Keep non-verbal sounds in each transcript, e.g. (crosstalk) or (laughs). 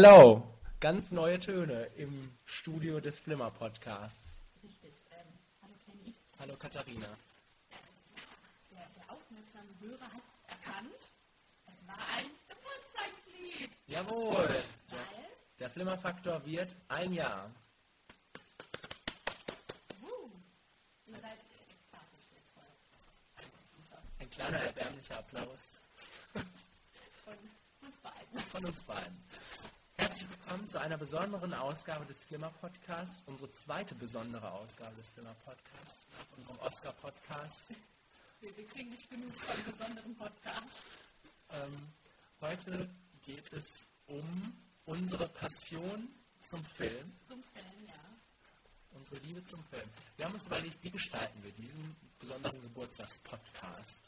Hello! Ganz neue Töne im Studio des Flimmer Podcasts. Richtig. Ähm, hallo Kenny. Hallo Katharina. Der, der aufmerksame Hörer hat es erkannt. Es war ein Geburtstagslied. Jawohl! Der, der Flimmer-Faktor wird ein Jahr. wuh, ihr seid ekstatisch jetzt voll. Ein kleiner erbärmlicher Applaus Von uns beiden. von uns beiden. Herzlich willkommen zu einer besonderen Ausgabe des Flimmer Podcasts, unsere zweite besondere Ausgabe des Flimmer Podcasts, nach unserem Oscar-Podcast. Wir, wir kriegen nicht genug von besonderen Podcasts. Ähm, heute geht es um unsere Passion zum Film, Zum Film, ja. unsere Liebe zum Film. Wir haben uns überlegt, wie gestalten wir diesen besonderen Geburtstagspodcast.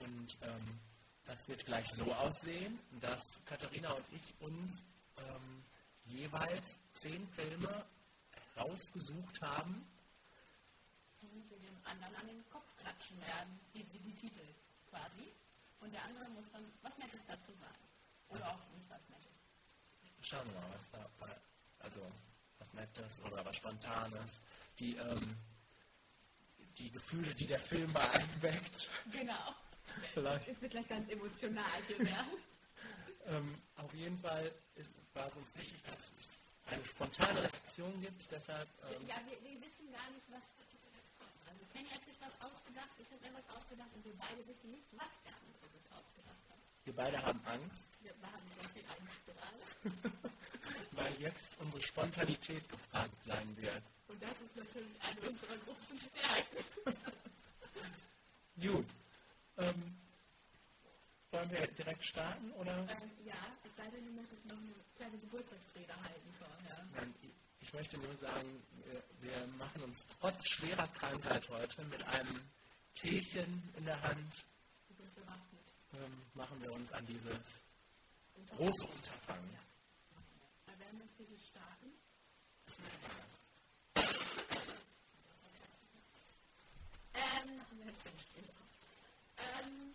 Und ähm, das wird gleich so aussehen, dass Katharina und ich uns ähm, jeweils zehn Filme rausgesucht haben. Die wir dem anderen an den Kopf klatschen werden. Die, die, Titel quasi. Und der andere muss dann was Nettes dazu sagen. Oder auch nicht was Nettes. Schauen wir mal, was da also was Nettes oder was Spontanes, die, ähm, die Gefühle, die der Film bei einem weckt. Genau. Vielleicht. Es wird gleich ganz emotional hier werden. Ähm, auf jeden Fall ist, war es uns wichtig, dass es eine spontane Reaktion gibt. Deshalb, ähm, Ja, wir, wir wissen gar nicht, was. Also Kenny hat sich was ausgedacht, ich habe mir was ausgedacht und wir beide wissen nicht, was der andere sich ausgedacht hat. wir beide haben Angst, Wir haben sehr viel Angst gerade. (laughs) weil jetzt unsere Spontanität gefragt sein wird. Und das ist natürlich eine unserer großen Stärken. Gut. Ähm, wollen wir direkt starten oder? Ähm, ja, es sei denn, du möchtest noch eine kleine Geburtstagsrede halten vorher. Nein, ich möchte nur sagen, wir, wir machen uns trotz schwerer Krankheit heute mit einem Teechen in der Hand, ähm, machen wir uns an dieses große Unterfangen. Aber wer möchte hier starten? Ist mir egal. Ähm, wir still. Ähm,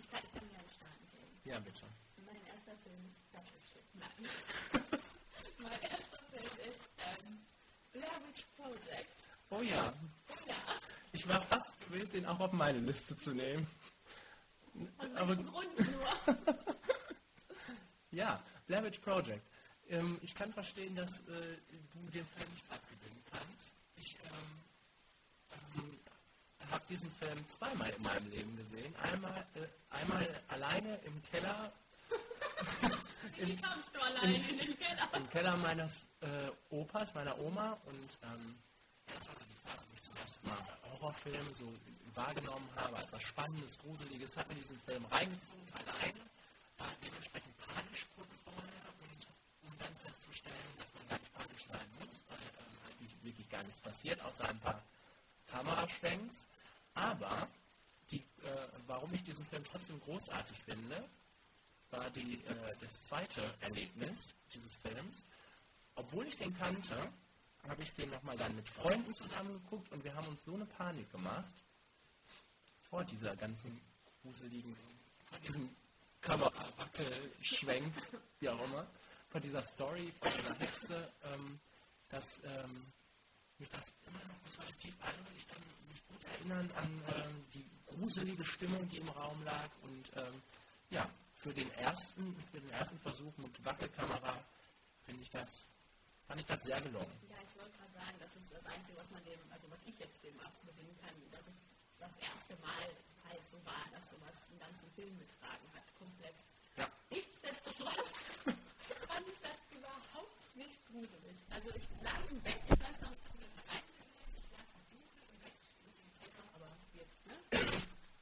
ich kann, ich kann gerne starten. Ja, bitte. Mein erster Film ist Battleship. Nein. (laughs) mein erster Film ist ähm, Blair Witch Project. Oh ja, Ja, ich war fast gewillt, den auch auf meine Liste zu nehmen. aus Aber Grund nur? (laughs) ja, Blair Witch Project. Ähm, ich kann verstehen, dass äh, du dem Film nichts abgewinnen kannst. Ich ähm, ähm, habe diesen Film zweimal in meinem Leben gesehen. Einmal, äh, einmal alleine im Keller, (laughs) Wie kamst du alleine in den Keller? im Keller meines äh, Opas, meiner Oma. Und ähm, das war so die Phase, wo ich zum ersten Mal Horrorfilme so wahrgenommen habe, als was Spannendes, Gruseliges. Habe mir diesen Film reingezogen, alleine, war dementsprechend panisch kurz vorher und um dann festzustellen, dass man gar nicht panisch sein muss, weil ähm, halt wirklich gar nichts passiert, außer ein paar Kameraschwenks. Aber die, äh, warum ich diesen Film trotzdem großartig finde, war die, äh, das zweite Erlebnis dieses Films. Obwohl ich den kannte, habe ich den nochmal dann mit Freunden zusammengeguckt und wir haben uns so eine Panik gemacht vor dieser ganzen gruseligen, vor diesem Kamerawackelschwenks, wie auch immer, vor dieser Story, vor dieser Hexe, ähm, dass ähm, mich das immer noch bis heute tief beeindruckt. Ich kann mich gut erinnern an ähm, die gruselige Stimmung, die im Raum lag und ähm, ja, für den ersten, für den ersten Versuch mit Wackelkamera finde ich das, fand ich das sehr gelungen. Ja, ich wollte gerade sagen, das ist das Einzige, was man dem, also was ich jetzt dem abgewinnen kann, dass es das erste Mal halt so war, dass sowas einen ganzen Film getragen hat, komplett. Ja. Nichtsdestotrotz (laughs) fand ich das überhaupt nicht gruselig. Also ich lag im Bett, ich weiß noch, ich habe mir das reingelegt, ich lag am Dunkel im Bett, mit dem Keller, aber jetzt, ne?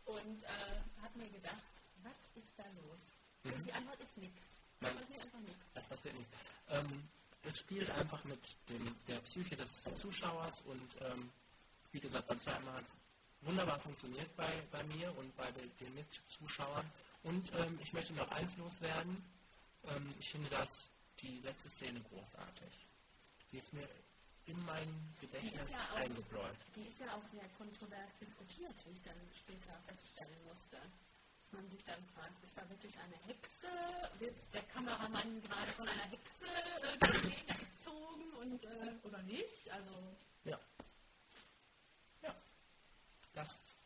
Und äh, habe mir gedacht, was ist da los? Und die Antwort ist nichts. Nein. Das passiert nicht. Ähm, es spielt einfach mit dem, der Psyche des Zuschauers und ähm, wie gesagt, beim zweiten Mal hat es wunderbar funktioniert bei, bei mir und bei den Mitzuschauern. Und ähm, ich möchte noch eins loswerden. Ähm, ich finde das die letzte Szene großartig. Die ist mir in mein Gedächtnis ja eingebläut. Die ist ja auch sehr kontrovers diskutiert, wie ich dann später feststellen musste. Dass man sich dann fragt, ist da wirklich eine Hexe? Wird der Kameramann gerade von einer Hexe äh, gezogen und, äh, oder nicht? Also, Ja. Ja. Das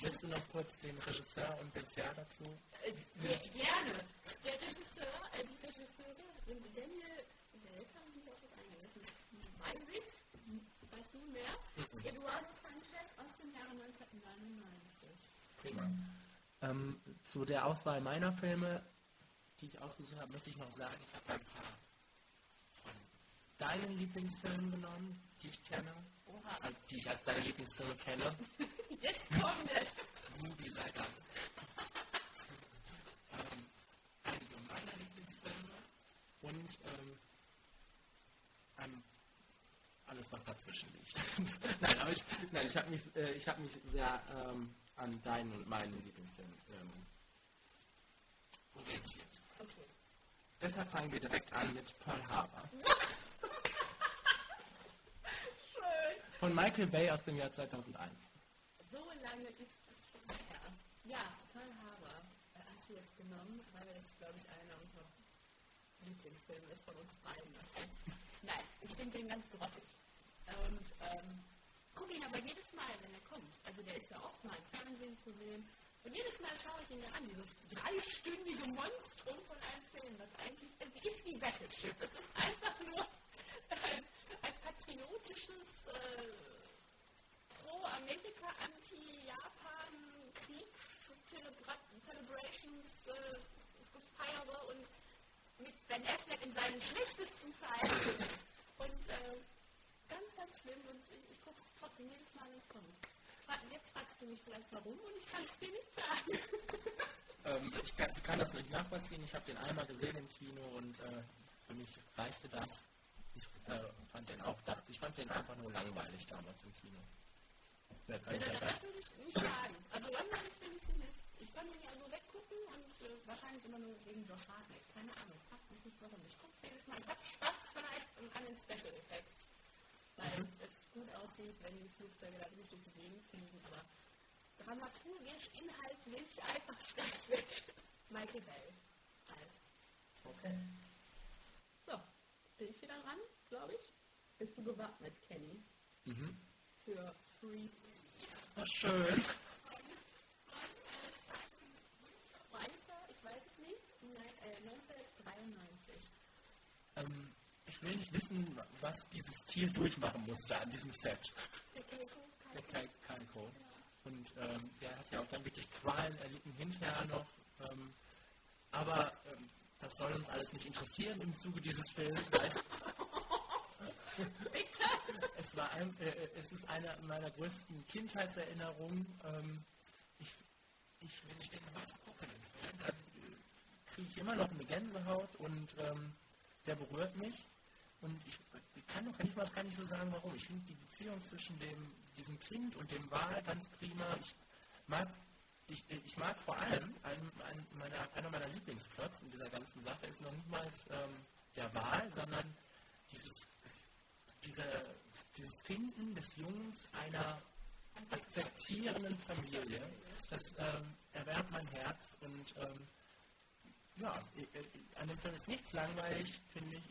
Willst du noch kurz den Regisseur und das Jahr dazu? äh, ge- gerne. Der Regisseur, äh, die Regisseure sind Daniel Welker, wie wird das eingelassen? Myrick, weißt du mehr? Eduardo Sanchez aus dem Jahre 1999. Prima. Ähm, zu der Auswahl meiner Filme, die ich ausgesucht habe, möchte ich noch sagen, ich habe ein paar von deinen Lieblingsfilmen genommen, die ich kenne, Oha. die ich als deine Lieblingsfilme kenne. (laughs) Jetzt kommt es. (laughs) Movie sei Dank. ähm, einige meiner Lieblingsfilme und ähm, ein, alles, was dazwischen liegt. (laughs) nein, aber ich, nein, ich habe mich, äh, ich hab mich sehr ähm, an deinen und meinen Lieblingsfilmen ähm, orientiert. Okay. Deshalb fangen wir direkt an mit Pearl Harbor. Schön. Von Michael Bay aus dem Jahr 2001. So lange ist es schon her. Ja, Pearl Harbor äh, hast du jetzt genommen, weil es, glaube ich, einer unserer Lieblingsfilme ist von uns beiden. Nein, ich finde den ganz grottig. Und ähm, gucke ihn aber jedes Mal, wenn er kommt. Also der ist ja oft mal im Fernsehen zu sehen. Und jedes Mal schaue ich ihn mir an, dieses dreistündige Monstrum von einem Film, das eigentlich es ist wie Battleship. Es ist einfach nur ein, ein patriotisches äh, Pro-Amerika, Anti-Japan, Kriegs-Celebrations äh, und mit Ben Affleck in seinen schlechtesten Zeiten. Und äh, ganz, ganz schlimm und ich, ich gucke es trotzdem jedes Mal, wenn es kommt. Jetzt fragst du mich vielleicht warum und ich kann es dir nicht sagen. Ähm, ich kann, kann das nicht nachvollziehen. Ich habe den einmal gesehen im Kino und äh, für mich reichte das. Ich äh, fand den auch, da, ich fand den einfach nur langweilig damals im Kino. Wer kann ich dabei? das würde ich nicht sagen. Also langweilig finde ich ihn nicht. Ich kann ihn ja so weggucken und äh, wahrscheinlich immer nur wegen Josh Hartnett. Keine Ahnung. Frag mich nicht warum. Ich gucke es jedes Mal. Ich habe Spaß vielleicht an den Special Effects. Weil es gut aussieht, wenn die Flugzeuge da durch die Gegend fliegen. Aber dramaturgisch, inhaltlich einfach schlecht wird. Michael Bell. Halt. Okay. So, bin ich wieder dran, glaube ich. Bist du gewappnet, Kenny? Mhm. Für Free Ach, schön. Ich weiß es nicht, Nein, äh, 1993. Ähm, ich will nicht wissen, was dieses Tier durchmachen musste an diesem Set. Der Kaiko. Und ähm, der hat ja auch dann wirklich Qualen erlitten hinterher noch. Ähm, aber ähm, das soll uns alles nicht interessieren im Zuge dieses Films, Bitte! es, war ein, äh, es ist eine meiner größten Kindheitserinnerungen. Ähm, ich, ich, wenn ich den heute gucke, dann äh, kriege ich immer noch eine Gänsehaut und ähm, der berührt mich. Und ich, ich kann doch nicht mal gar nicht so sagen, warum. Ich finde die Beziehung zwischen dem, diesem Kind und dem Wal ganz prima. Ich mag, ich, ich mag vor allem, ein, ein, meiner, einer meiner Lieblingsplots in dieser ganzen Sache ist noch niemals ähm, der Wal, sondern dieses, diese, dieses Finden des Jungs einer akzeptierenden Familie. Das ähm, erwärmt mein Herz und ähm, ja, an dem Film ist nichts langweilig, finde ich.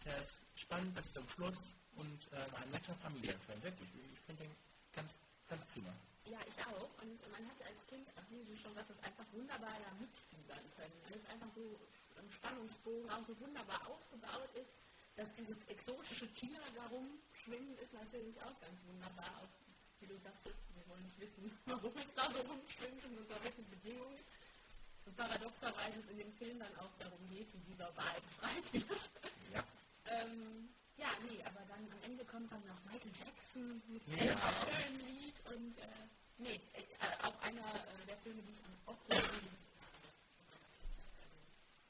Äh, Der ist spannend bis zum Schluss und ähm, ein netter Familienfilm, wirklich. Ich finde den ganz, ganz prima. Ja, ich auch. Und man hat als Kind, auch wie du schon sagtest, einfach wunderbar da mitfiebern können. Weil es einfach so im Spannungsbogen auch so wunderbar aufgebaut ist, dass dieses exotische Tier da rumschwimmen ist natürlich auch ganz wunderbar. Auch wie du sagtest, wir wollen nicht wissen, (laughs) warum es da so rumschwimmt und unter welchen Bedingungen. Und paradoxerweise es in dem Film dann auch darum geht, wie dieser Wal befreit wird. Ja. Ähm, ja, nee, aber dann am Ende kommt dann noch Michael Jackson mit Ja. einem schönen Lied und äh, nee, äh, auch einer äh, der Filme, die ich am oft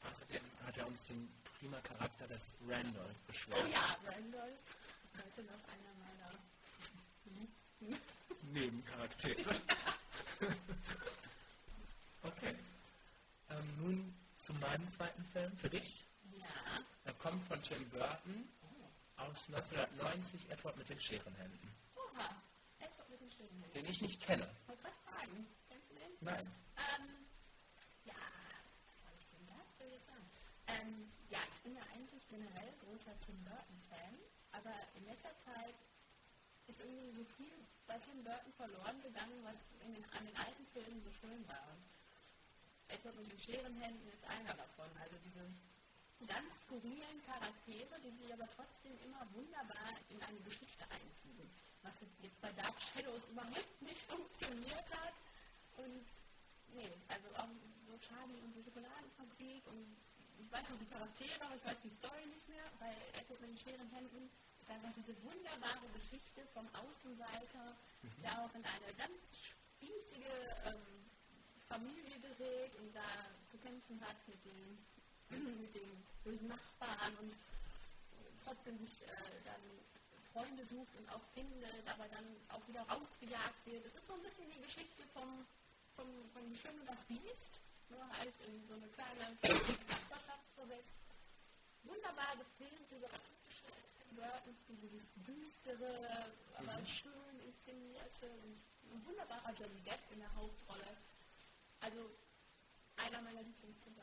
Außerdem hat er uns den prima Charakter des Randolph Oh beschwert. ja, Randolph ist heute noch einer meiner liebsten. Nebencharaktere. (laughs) okay. Ähm, nun zu meinem zweiten Film, für dich. Ja. Er kommt von Tim Burton aus 1990, Edward mit den Scherenhänden, Oha, Edward mit den schönen Händen. den ich nicht kenne. Ich wollte gerade fragen, kennst du den? Nein. Ähm, ja, was soll ich denn dazu jetzt sagen? Ähm, ja, ich bin ja eigentlich generell großer Tim Burton-Fan, aber in letzter Zeit ist irgendwie so viel bei Tim Burton verloren gegangen, was in den, an den alten Filmen so schön war. Edward mit den schweren Händen ist einer davon. Also diese ganz skurrilen Charaktere, die sich aber trotzdem immer wunderbar in eine Geschichte einfügen. Was jetzt bei Dark Shadows überhaupt nicht funktioniert hat. Und nee, also auch so Charlie und die Schokoladenfabrik und ich weiß noch die Charaktere, aber ich weiß die Story nicht mehr, weil Edward mit den schweren Händen ist einfach diese wunderbare Geschichte vom Außenseiter, mhm. der auch in eine ganz spießige ähm, Familie gerät und da zu kämpfen hat mit den mit den bösen Nachbarn und trotzdem sich äh, dann Freunde sucht und auch findet, aber dann auch wieder rausgejagt wird. Es ist so ein bisschen die Geschichte vom, vom, von Schön und das Biest, nur halt in so eine kleine Nachbarschaft versetzt. Wunderbar gefilmt, über Burtons, dieses düstere, aber mhm. schön inszenierte und ein wunderbarer Johnny Depp in der Hauptrolle. Also einer meiner Lieblings-Tim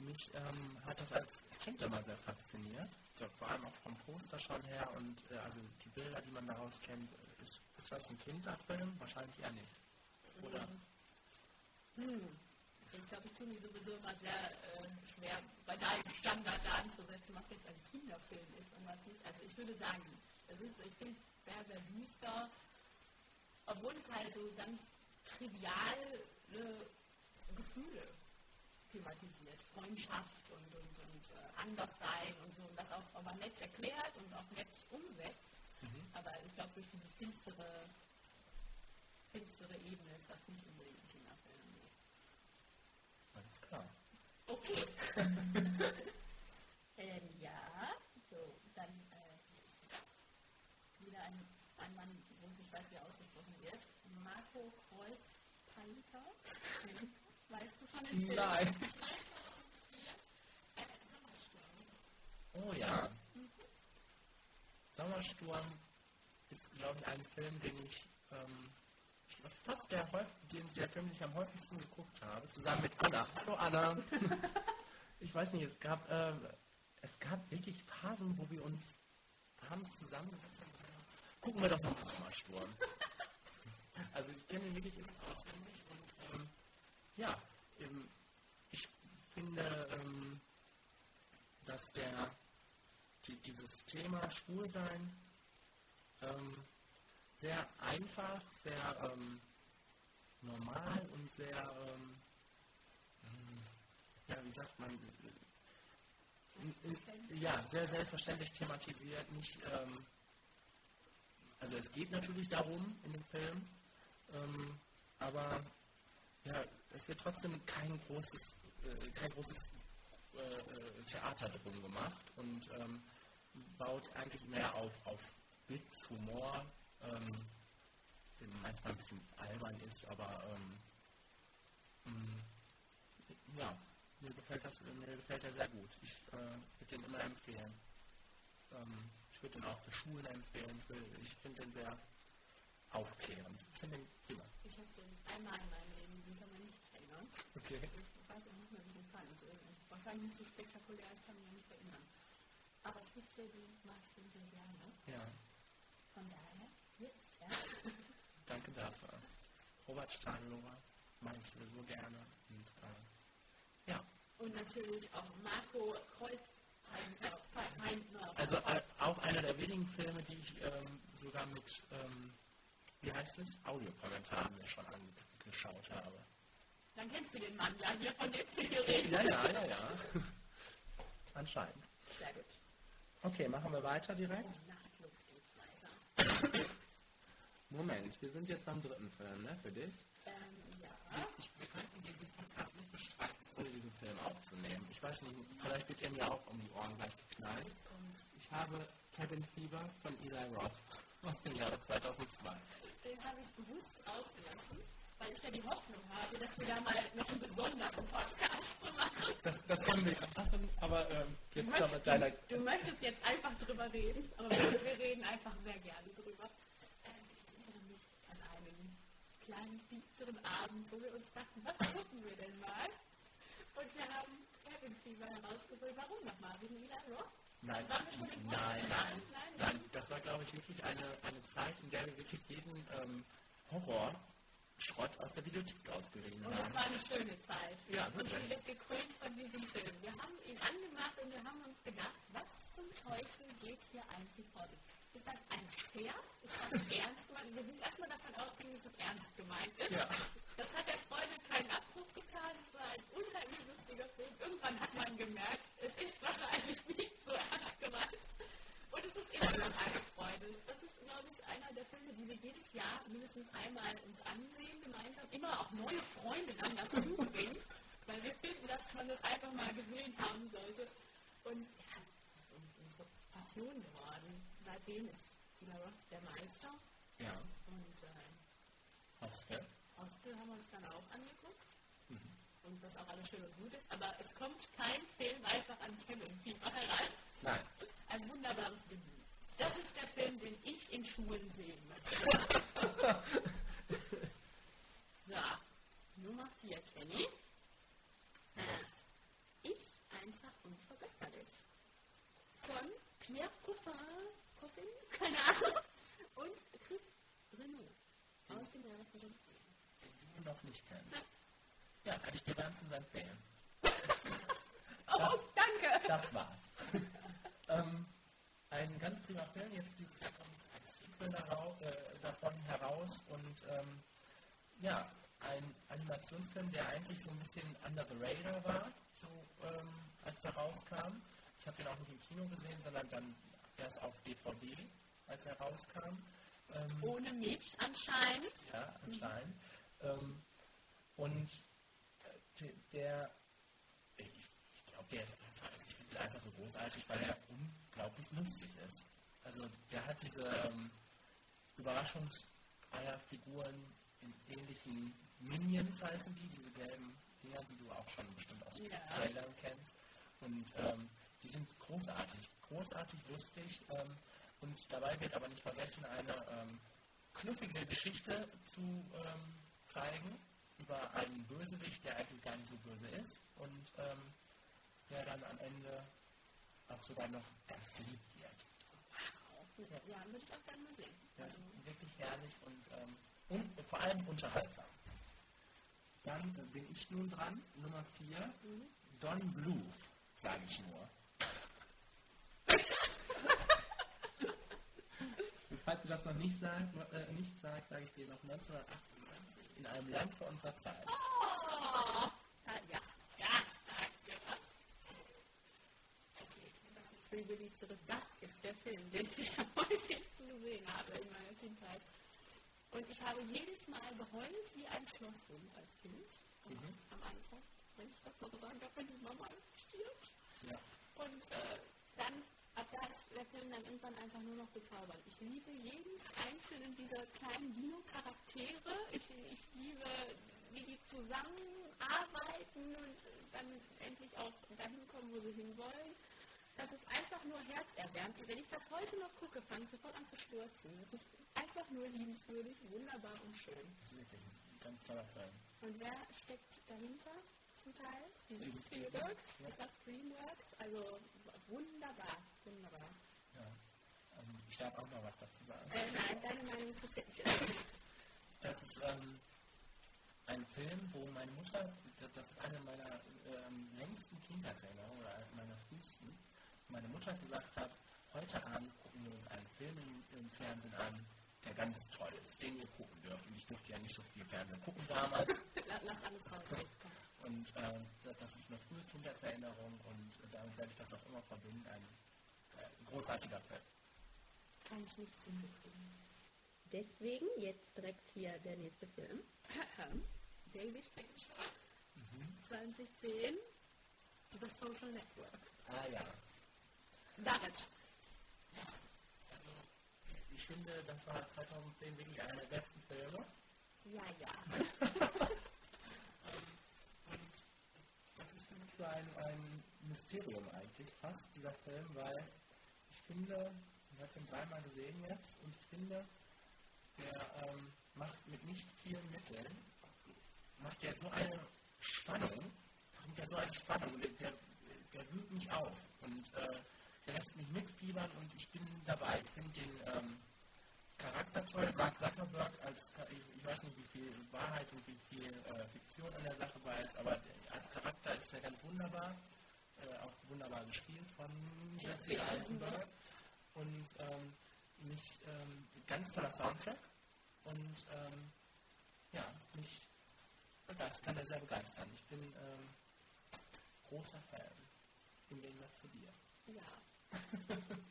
mich ähm, hat das als Kind immer sehr fasziniert. Vor allem auch vom Poster schon her und äh, also die Bilder, die man daraus kennt. Ist, ist das ein Kinderfilm? Wahrscheinlich eher nicht. Oder? Hm. Ich glaube, ich tue mich sowieso immer sehr äh, schwer, bei deinem Standard da anzusetzen, was jetzt ein Kinderfilm ist und was nicht. Also ich würde sagen, es ist, ich finde es sehr, sehr düster, obwohl es halt so ganz triviale Gefühle thematisiert. Freundschaft und, und, und äh, Anderssein und so. Und das auch aber nett erklärt und auch nett umsetzt. Mhm. Aber ich glaube, durch diese finstere, finstere Ebene ist das nicht unbedingt ein Kinderfilm. Alles klar. Okay. (laughs) ähm, ja, so, dann äh, wieder ein, ein Mann, wo ich weiß, wie er ausgesprochen wird. Marco Kreuz-Painter. Weißt du von den Filmen? Nein. (laughs) Oh ja. Sommersturm ist, glaube ich, ein Film, den ich ähm, fast der, den, der Film, den ich am häufigsten geguckt habe, zusammen mit Anna. Hallo Anna. (laughs) ich weiß nicht, es gab, äh, es gab wirklich Phasen, wo wir uns abends zusammengesetzt haben gucken wir doch mal Sommersturm. (laughs) also ich kenne ihn wirklich auswendig und ähm, ja, ähm, ich finde, ähm, dass der die, dieses Thema Schwulsein ähm, sehr einfach, sehr normal und sehr, hm, ja, wie sagt man, äh, ja, sehr selbstverständlich thematisiert. Nicht, ähm, also es geht natürlich darum in dem Film, ähm, aber ja, es wird trotzdem kein großes, äh, kein großes äh, Theater drum gemacht und ähm, baut eigentlich mehr auf, auf Witz, Humor, ähm, der manchmal ein bisschen albern ist, aber ähm, mh, ja, mir gefällt, das, mir gefällt er sehr gut. Ich äh, würde den immer empfehlen. Ähm, ich würde den auch für Schulen empfehlen. Ich, ich finde den sehr aufklärend. Ich finde den prima. Ich habe den einmal in meinem Leben, erinnern. Okay. Ich weiß auch nicht mehr, wie den fand. Wahrscheinlich nicht so spektakulär, ich kann mich nicht erinnern. Aber ich wusste, du magst ihn sehr gerne. Ja. Von daher, jetzt, ja. (laughs) Danke dafür. Robert Steinlohr mag ich sowieso gerne. Und, äh, ja. Und natürlich auch Marco Kreuz. Also äh, auch einer der wenigen Filme, die ich ähm, sogar mit, ähm, wie heißt es, Audiokommentaren mir schon angeschaut habe. Dann kennst du den Mann ja hier von dem wir Ja, ja, ja, ja. (laughs) Anscheinend. Sehr gut. Okay, machen wir weiter direkt. Moment, wir sind jetzt beim dritten Film, ne, für dich? Ähm, ja. Ich, wir könnten diesen Podcast nicht bestreiten, ohne diesen Film aufzunehmen. Ich weiß nicht, vielleicht wird er mir auch um die Ohren gleich geknallt. Ich habe Kevin Fieber von Eli Roth aus dem Jahre 2002. Den habe ich bewusst ausgelassen weil ich ja die Hoffnung habe, dass wir da mal noch einen besonderen Podcast machen. Das, das können wir ja machen, aber ähm, jetzt möchtest, mit deiner... Du, du, möchtest jetzt einfach drüber reden, aber wir, wir reden einfach sehr gerne drüber. Ähm, ich erinnere mich an einen kleinen, finsteren Abend, wo wir uns dachten, was gucken wir denn mal? Und wir haben Cabin Fever herausgeholt. Warum nochmal? Wegen Eli Roth? Nein, nein, nein, Nein, nein, das war, glaube ich, wirklich eine, eine Zeit, in der wir wirklich jeden ähm, Horror-Schrott aus der Bibliothek ausgerieben Und haben. war eine schöne Zeit. Ja, und sie wird gekrönt von diesem Film. Wir haben ihn angemacht und wir haben uns gedacht, was zum Teufel geht hier eigentlich vor sich? Ist das ein Scherz? Ist das ernst gemeint? Wir sind erstmal davon ausgegangen, dass es ernst gemeint ist. Ja. Das hat der Freundin keinen Abbruch getan. Es war ein unheimlich lustiger Film. Irgendwann hat man gemerkt, es ist wahrscheinlich nicht so ernst gemeint. Und es ist immer noch eine Freude. Das ist, einer der Filme, die wir jedes Jahr mindestens einmal uns ansehen, gemeinsam. Immer auch neue Freunde dann dazu bringen, weil wir finden, dass man das einfach mal gesehen haben sollte. Und ja, es ist unsere Passion geworden. Seitdem ist Tina Roth der Meister. Ja, Und äh, Hostel. Hostel haben wir uns dann auch angeguckt. Und was auch alles schön und gut ist. Aber es kommt kein Film einfach an Kevin Fieber heran. Nein. Ein wunderbares Debüt. Das ist der Film, den ich in Schulen sehen möchte. (laughs) so, Nummer 4, Kenny. Das Ich einfach unverbesserlich. Von Pierre Coffin, Coffin, keine Ahnung, und Chris Renaud aus dem Jahre 2010. Den du noch nicht kennst. Ja, kann ich dir wärmstens empfehlen. (laughs) Oh, danke! Das war's. (laughs) ähm, ein ganz prima Film. Jetzt dieses Jahr kommt ein Sequel darau- äh, davon heraus und ähm, ja, ein Animationsfilm, der eigentlich so ein bisschen under the radar war, so, ähm, als er rauskam. Ich habe den auch nicht im Kino gesehen, sondern dann erst auf DVD, als er rauskam. Ähm, Ohne mich anscheinend. ja, anscheinend. Ähm, und äh, der, ich, ich glaube, der ist einfach, also ich finde ihn einfach so großartig, weil er unglaublich lustig ist. Also der hat diese ähm, Überraschungseierfiguren in ähnlichen Minions heißen die, diese gelben Dinger, die du auch schon bestimmt aus Ja. Trailern kennst. Und ähm, die sind großartig, großartig lustig. Ähm, und dabei wird aber nicht vergessen, eine ähm, knuffige Geschichte zu ähm, zeigen über einen Bösewicht, der eigentlich gar nicht so böse ist und ähm, der dann am Ende auch sogar noch ganz lieb wird. Ja, würde ich auch gerne mal sehen. Das ist wirklich herrlich und, ähm, und vor allem unterhaltsam. Dann bin ich nun dran, Nummer 4, Don Bluth, sage ich nur. Falls du das noch nicht sagst, äh, nicht sagst, sage ich dir noch 1998 in einem Land vor unserer Zeit. Oh, ja, ja, sagt mir was. Okay, Free Willy zurück. Das ist der Film, den ich am häufigsten gesehen habe in meiner Kindheit. Und ich habe jedes Mal geheult wie ein Schlosshund als Kind. Mhm. Am Anfang, wenn ich das mal so sagen darf, wenn die Mama stirbt. Ja. Und äh, dann, ab da ist der Film dann irgendwann einfach nur noch bezaubernd. Ich liebe jeden einzelnen dieser kleinen Dino-Charaktere. Ich, ich liebe, wie die zusammenarbeiten und dann endlich auch dahin kommen, wo sie hinwollen. Das ist einfach nur herzerwärmend. Und wenn ich das heute noch gucke, fange ich sofort an zu stürzen. Das ist einfach nur liebenswürdig, wunderbar und schön. Wirklich ganz toller Film. Und wer steckt dahinter zum Teil? Steven Spielberg. Ja. Ist das Dreamworks? Also wunderbar, wunderbar. Ja. Ähm, ich darf auch noch was dazu sagen. Äh, nein, deine Meinung interessiert mich. Das ist ähm, ein Film, wo meine Mutter, das- das ist eine meiner ähm, längsten Kindheitserinnerungen oder eine meiner frühesten, meine Mutter gesagt hat, heute Abend gucken wir uns einen Film im, im Fernsehen an, der ganz toll ist, den ihr gucken dürft. Und ich durfte ja nicht so viel Fernsehen gucken damals. (laughs) La- Lass alles raus jetzt. Und ähm, das ist eine frühe Kindheitserinnerung und damit werde ich das auch immer verbinden. Ein äh, großartiger Film. Kann ich nichts hinzufügen. Deswegen jetzt direkt hier der nächste Film. (clears throat) David Fincher. 2010. The Social Network. Ah ja. Darit. Also, ich finde, das war 2010 wirklich einer der besten Filme. Ja, ja. (laughs) Und das ist für mich so ein, ein Mysterium eigentlich fast, dieser Film, weil ich finde, ich habe den dreimal gesehen jetzt und ich finde, der ähm, macht mit nicht vielen Mitteln, macht der so eine Spannung, bringt der so eine Spannung, der, der, der wühlt mich auf und äh, der lässt mich mitfiebern und ich bin dabei. Ich finde den ähm, Charakter toll. Mark Zuckerberg, als, ich, ich, weiß nicht, wie viel Wahrheit und wie viel äh, Fiktion an der Sache weiß, aber als Charakter ist er ganz wunderbar. Äh, auch wunderbar gespielt von Jesse Eisenberg. Und ähm, mich, ähm, ganz toller Soundtrack. Und ähm, ja, mich kann er sehr begeistern. Ich bin ähm, großer Fan. Im Gegensatz zu dir. Ja. (laughs)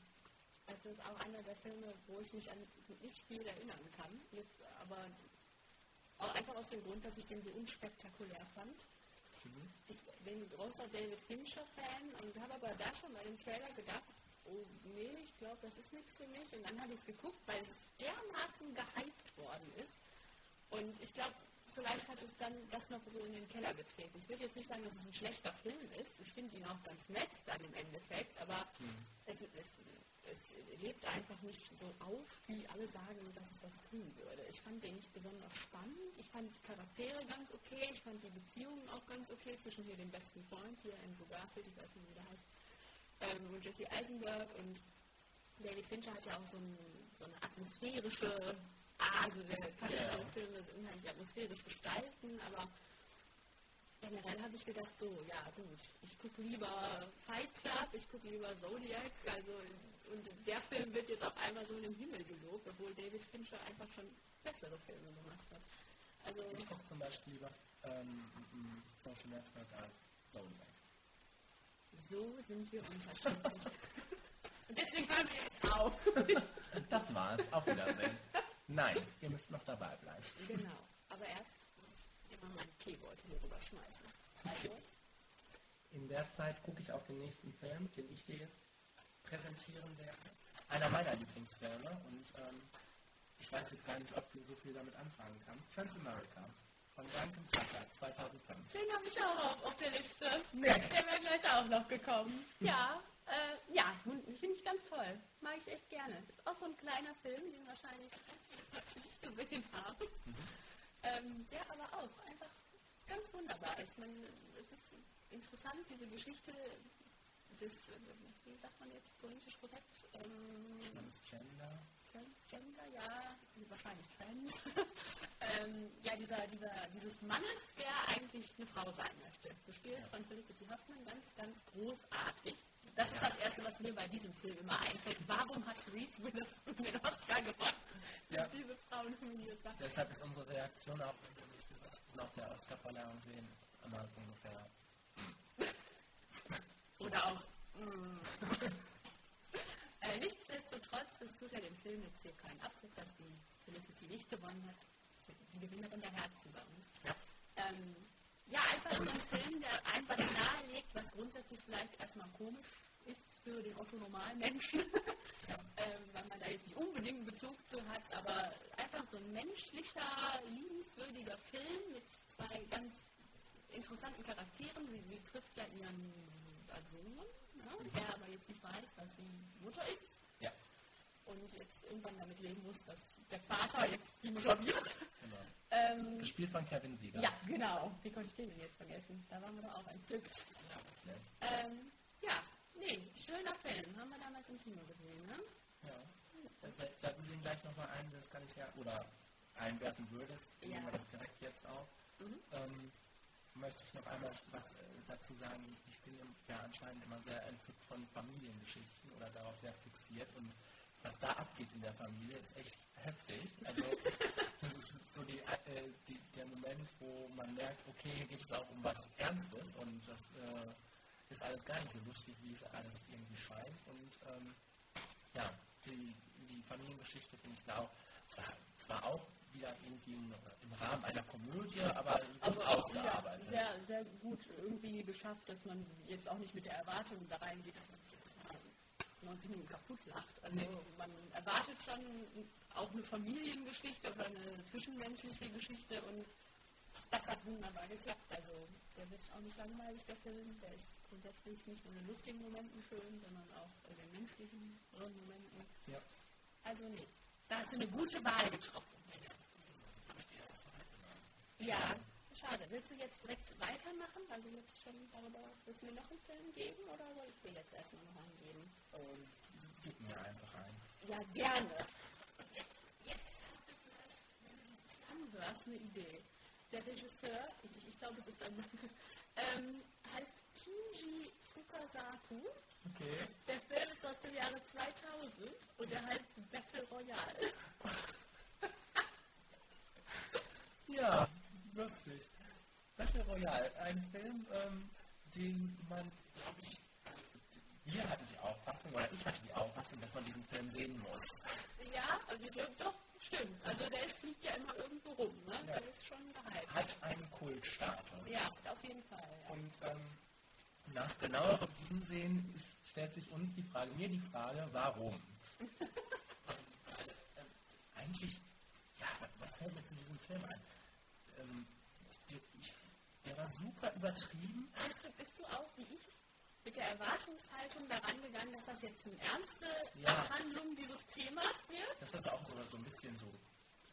Es ist auch einer der Filme, wo ich mich an nicht viel erinnern kann. Jetzt aber auch einfach aus dem Grund, dass ich den so unspektakulär fand. Mhm. Ich bin ein großer David Fincher-Fan und habe aber da schon bei dem Trailer gedacht, oh nee, ich glaube, das ist nichts für mich. Und dann habe ich es geguckt, weil es dermaßen gehypt worden ist. Und ich glaube, vielleicht hat es dann das noch so in den Keller getreten. Ich würde jetzt nicht sagen, dass es ein schlechter Film ist. Ich finde ihn auch ganz nett dann im Endeffekt, aber mhm. es, es, es, lebt einfach nicht so auf, wie alle sagen, dass es das tun würde. Ich fand den nicht besonders spannend. Ich fand die Charaktere ganz okay. Ich fand die Beziehungen auch ganz okay zwischen hier dem besten Freund, hier Andrew Garfield, ich weiß nicht, wie der heißt, ähm, und Jesse Eisenberg und David Fincher hat ja auch so, ein, so eine atmosphärische also der kann ja Filme unheimlich atmosphärisch gestalten, aber generell habe ich gedacht, so, ja gut, ich gucke lieber Fight Club, ich gucke lieber Zodiac, also und der Film wird jetzt auf einmal so in den Himmel gelobt, obwohl David Fincher einfach schon bessere Filme gemacht hat. Also, ich gucke zum Beispiel lieber ähm, Social Network als Zodiac. So sind wir unterschiedlich. (laughs) und deswegen hören wir jetzt auf. das war's. Auf Wiedersehen. (laughs) Nein, ihr müsst noch dabei bleiben. Genau, aber erst muss ich immer meinen Teebeutel hier rüber schmeißen. Also. In der Zeit gucke ich auf den nächsten Film, den ich dir jetzt präsentieren werde. Einer meiner Lieblingsfilme und ähm, ich weiß jetzt gar nicht, ob du so viel damit anfangen kannst. Transamerica von Duncan Tucker 2005. Den habe ich auch auf der Liste. Nee. Der wäre gleich auch noch gekommen. Ja, äh, ja, finde ich ganz toll. Mag ich echt gerne. Ist auch so ein kleiner Film, den wahrscheinlich ganz viele nicht gesehen haben. Mhm. Ähm, der aber auch einfach ganz wunderbar ist. Man, es ist interessant, diese Geschichte des, wie sagt man jetzt politisch korrekt? Ähm, Transgender. Transgender, ja, wahrscheinlich Trans. (laughs) ähm, ja, dieser, dieser, dieses Mannes, der eigentlich eine Frau sein möchte. Gespielt ja. von Felicity Hoffman, ganz, ganz großartig. Das ist das Erste, was mir bei diesem Film immer einfällt. Warum hat Reese Witherspoon den Oscar gewonnen? Ja. Diese Frau nominiert war. Deshalb ist unsere Reaktion auch, wenn wir Reese Witherspoon auf der Oscarverleihung sehen, immer ungefähr. Oder auch. Mm. (laughs) äh, nichtsdestotrotz, es tut ja dem Film jetzt hier keinen Abbruch, dass die Felicity nicht gewonnen hat. Die Gewinnerin der Herzen bei uns. Ja. Ähm, ja, einfach so ein Film, der einem was nahelegt, was grundsätzlich vielleicht erstmal komisch ist für den Otto-Normalmenschen, (laughs) ähm, weil man da jetzt nicht unbedingt einen Bezug zu hat, aber einfach so ein menschlicher, liebenswürdiger Film mit zwei ganz interessanten Charakteren. Sie, sie trifft ja ihren Sohn, ne, der aber jetzt nicht weiß, dass sie Mutter ist. Ja. Und jetzt irgendwann damit leben muss, dass der Vater jetzt die Mutter wird. Genau. Ähm, Gespielt von Kevin Sieger. Ja, genau. Wie konnte ich den denn jetzt vergessen? Da waren wir doch auch entzückt. Ja, ähm, ja, nee, schöner Film. Haben wir damals im Kino gesehen, ne? Ja. Vielleicht du den gleich nochmal ein, das kann ich ja, oder einwerfen würdest, ja. nehmen wir das direkt jetzt auf. Mhm. Ähm, möchte ich noch einmal was äh, dazu sagen. Ich bin ja anscheinend immer sehr entzückt von Familiengeschichten oder darauf sehr fixiert und was da abgeht in der Familie ist echt heftig. Also (laughs) das ist so die, äh, die, der Moment, wo man merkt, okay, hier geht es auch um was Ernstes und das äh, ist alles gar nicht so lustig, wie es alles irgendwie scheint. Und ähm, ja, die, die Familiengeschichte finde ich da auch zwar, zwar auch wieder irgendwie im, im Rahmen einer Komödie, aber gut aber ausgearbeitet. Sehr, sehr gut irgendwie geschafft, dass man jetzt auch nicht mit der Erwartung da reingeht, dass man sich jetzt mal 90 Minuten kaputt lacht. Also nee. man erwartet schon auch eine Familiengeschichte oder eine zwischenmenschliche Geschichte und das hat wunderbar geklappt. Also der wird auch nicht langweilig, der Film. Der ist grundsätzlich nicht nur in lustigen Momenten schön, sondern auch in den menschlichen Momenten. Ja. Also nee, da hast du eine gute Wahl getroffen. Ja, schade. Willst du jetzt direkt weitermachen? Also jetzt schon darüber, willst du mir noch einen Film geben oder soll ich dir jetzt erstmal noch einen geben? Ähm, gib mir einfach einen. Ja, gerne. Jetzt hast du vielleicht, wenn du hörst, eine Idee. Der Regisseur, ich, ich glaube, es ist ein Mann, (laughs) ähm, heißt Kinji Fukasaku. Okay. Der Film ist aus dem Jahre 2000 und der heißt Battle Royale. (laughs) ja, lustig. Battle Royale, ein Film, ähm, den man, glaube ich, also wir hatten die Auffassung, oder ich hatte die Auffassung, dass man diesen Film sehen muss. Ja, also doch, stimmt. Also der fliegt ja immer irgendwo rum, ne? Ja. Der ist schon gehypt. Hat einen Kultstatus. Ja, auf jeden Fall. Ja. Und ähm, nach genauerem Hinsehen ist, stellt sich uns die Frage, mir die Frage, warum? (laughs) Ähm, eigentlich, ja, was- fällt mir zu diesem Film ein? Ähm, der, der war super übertrieben. Bist du, bist du auch, wie ich, mit der Erwartungshaltung daran gegangen, dass das jetzt eine ernste Ja. Abhandlung dieses Themas wird? Dass das auch so, so ein bisschen so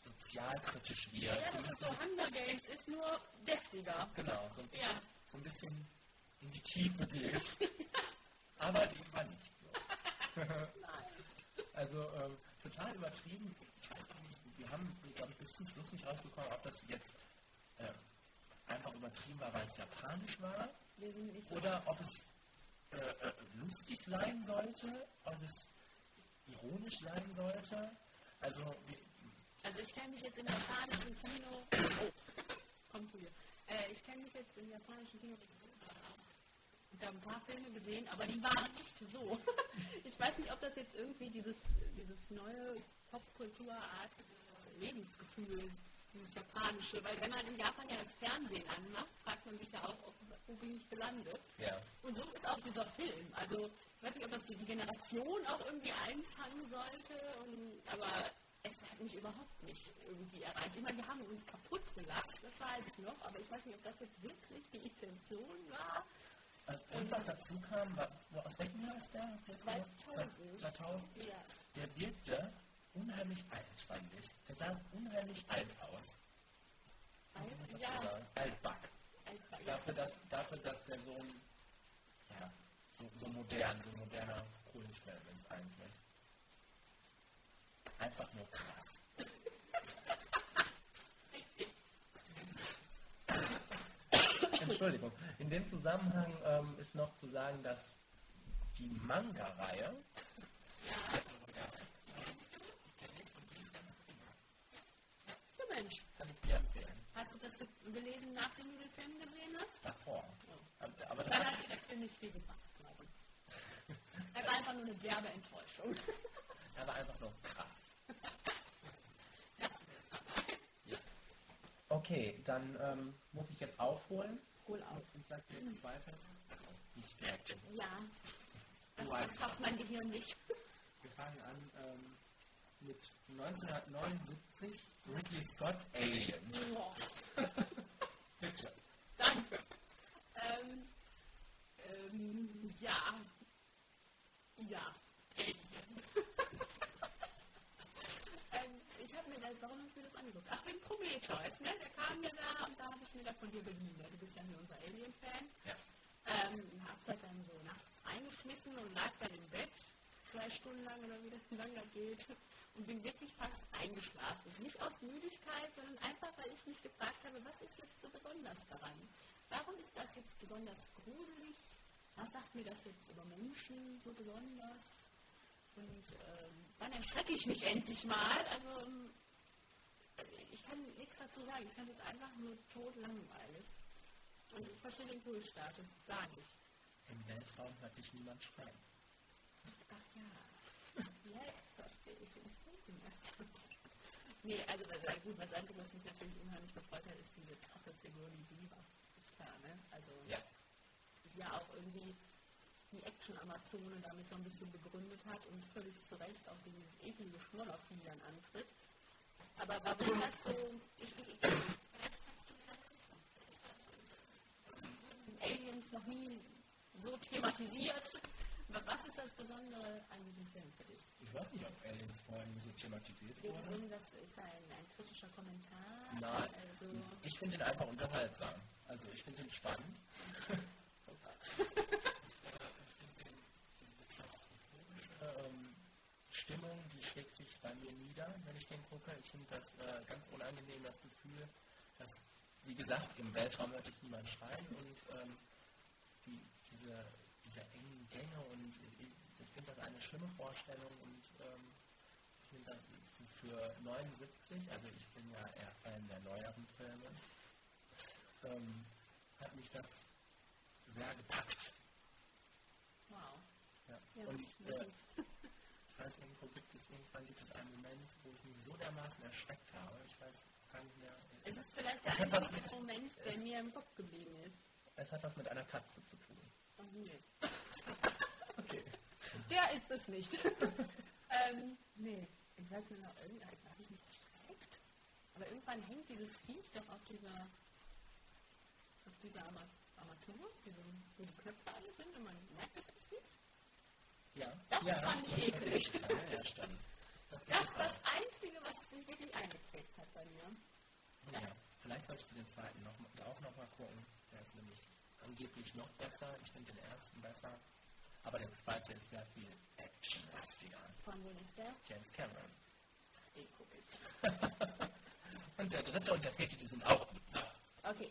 sozialkritisch wird. Ja, es Zumindest so Hunger Games ist, nur deftiger. Genau, so, ein- Ja. so ein bisschen in die Tiefe geht. (laughs) Aber dem war nicht so. also ähm, total übertrieben. Ich weiß auch nicht, wir haben, glaube ich, bis zum Schluss nicht rausbekommen, ob das jetzt äh, einfach übertrieben war, weil es japanisch war, oder ob es äh, äh, lustig sein sollte, ob es ironisch sein sollte. Also, Also ich kenne mich jetzt im japanischen Kino. Oh, komm zu dir. Äh, ich kenne mich jetzt im japanischen Kino. Ich habe ein paar Filme gesehen, aber die waren nicht so. (laughs) Ich weiß nicht, ob das jetzt irgendwie dieses, dieses neue Popkulturartige Lebensgefühl, dieses japanische, weil wenn man in Japan ja das Fernsehen anmacht, fragt man sich ja auch, ob, wo bin ich gelandet. ja. Und so ist auch dieser Film. Also, ich weiß nicht, ob das die, Generation auch irgendwie einfangen sollte, und, aber es hat mich überhaupt nicht irgendwie erreicht. Ich meine, wir haben uns kaputt gelacht, das weiß ich noch, aber ich weiß nicht, ob das jetzt wirklich die Intention war. Und was dazu kam, war, aus welchem Jahr ist der? 2000. 2000. Ja. Der wirkte unheimlich alt, fand ich. Der sah unheimlich alt aus. Alt? Ja? Altback. ja. Dafür, dass, dafür, dass der so ein, ja, so, so modern, so moderner Kultfilm ist eigentlich. Einfach nur krass. (laughs) Entschuldigung. In dem Zusammenhang ähm, ist noch zu sagen, dass die Manga-Reihe. Ja, Mensch, Kann ich dir empfehlen. hast du das ge- gelesen, nachdem du den Film gesehen hast? Davor. Aber das Dann hat, dir der Film nicht viel gebracht. Also. Er war einfach nur eine derbe Enttäuschung. er war einfach nur krass. (laughs) Lassen wir es dabei. Okay, dann ähm, muss ich jetzt aufholen. Hol auf. Und sag dir zwei Filme. Also nicht direkt. Ja, das, das schafft mein Gehirn nicht. Wir fangen an ähm, mit 1979 Ridley Scott Alien. Boah, Bitte. danke. Ähm, ähm, ja. Ja. Alien. (laughs) ähm, ich habe mir das, warum habe ich mir das angeguckt? Ach, wegen Prometheus, ne? Der kam mir da und da habe ich mir da von dir geliehen. ne? Du bist ja hier unser Alien-Fan. Ja. Ähm, hab das dann so nachts reingeschmissen und lag dann im Bett, zwei Stunden lang oder wie das (laughs) lang da geht, und bin wirklich fast eingeschlafen. Nicht aus Müdigkeit, sondern einfach, weil ich mich gefragt habe, was ist jetzt so besonders daran? Warum ist das jetzt besonders gruselig? Was sagt mir das jetzt über Menschen so besonders? Und ähm, wann erschrecke ich mich endlich mal? Also, ähm, ich kann nichts dazu sagen. Ich fand es einfach nur tot langweilig. Und ich verstehe den Kultstatus gar nicht. Im Weltraum hört dich niemand schreien. Ach ja. (laughs) Jetzt verstehe ich Film. (laughs) nee, also äh, gut, das Einzige, was mich natürlich unheimlich gefreut hat, ist diese taffe Sigourney Weaver. Klar, ne? Also Ja. die ja auch irgendwie die Action-Amazone damit so ein bisschen begründet hat und völlig zu Recht auch dieses eklige Schnullervieh dann antritt. Aber warum das so... Ich, ich, ich, Aliens noch nie so thematisiert. Was ist das Besondere an diesem Film für dich? Ich weiß nicht, ob Aliens vorher nie so thematisiert Wir wurde. sehen, das ist ein, ein kritischer Kommentar. Nein, Also, ich finde ihn einfach unterhaltsam. Also ich finde ihn spannend. Diese klaustrophobische ähm, Stimmung, die schlägt sich bei mir nieder, wenn ich den gucke. Ich finde das äh, ganz unangenehm, das Gefühl, dass, wie gesagt, im Weltraum hört sich niemand schreien und ähm, die, diese, diese engen Gänge und ich, finde das eine schlimme Vorstellung und ähm, ich finde das für 79, also ich bin ja eher Fan der neueren Filme, ähm, hat mich das sehr gepackt. wow. Ja. Ja, und ich, äh, ich weiß irgendwo gibt es irgendwann gibt es einen Moment, wo ich mich so dermaßen erschreckt habe. Ich weiß gar nicht mehr. Es ist vielleicht der einzige Moment, der mir im Kopf geblieben ist. Es hat was mit einer Katze zu tun. Nee. Okay. Der ist es nicht. (laughs) ähm, nee, ich weiß nicht, noch, irgendwann habe ich mich erschreckt. Aber irgendwann hängt dieses Viech doch auf dieser, auf dieser Arma- Armatur, diese, wo die Knöpfe alle sind und man merkt es jetzt nicht. Ja. Das ja. fand ich eklig. (laughs) Ja, ja, stimmt. Das Das ist das. Einzige, was sich wirklich eingeprägt hat bei mir. Ja. Vielleicht solltest du den zweiten noch, auch noch mal gucken. Der ist nämlich angeblich noch besser. Ich finde den ersten besser. Aber der zweite ist sehr viel actionlastiger. Von wem ist der? James Cameron. Den gucke ich. (laughs) Und der dritte und der vierte, die sind auch gut. So. Okay.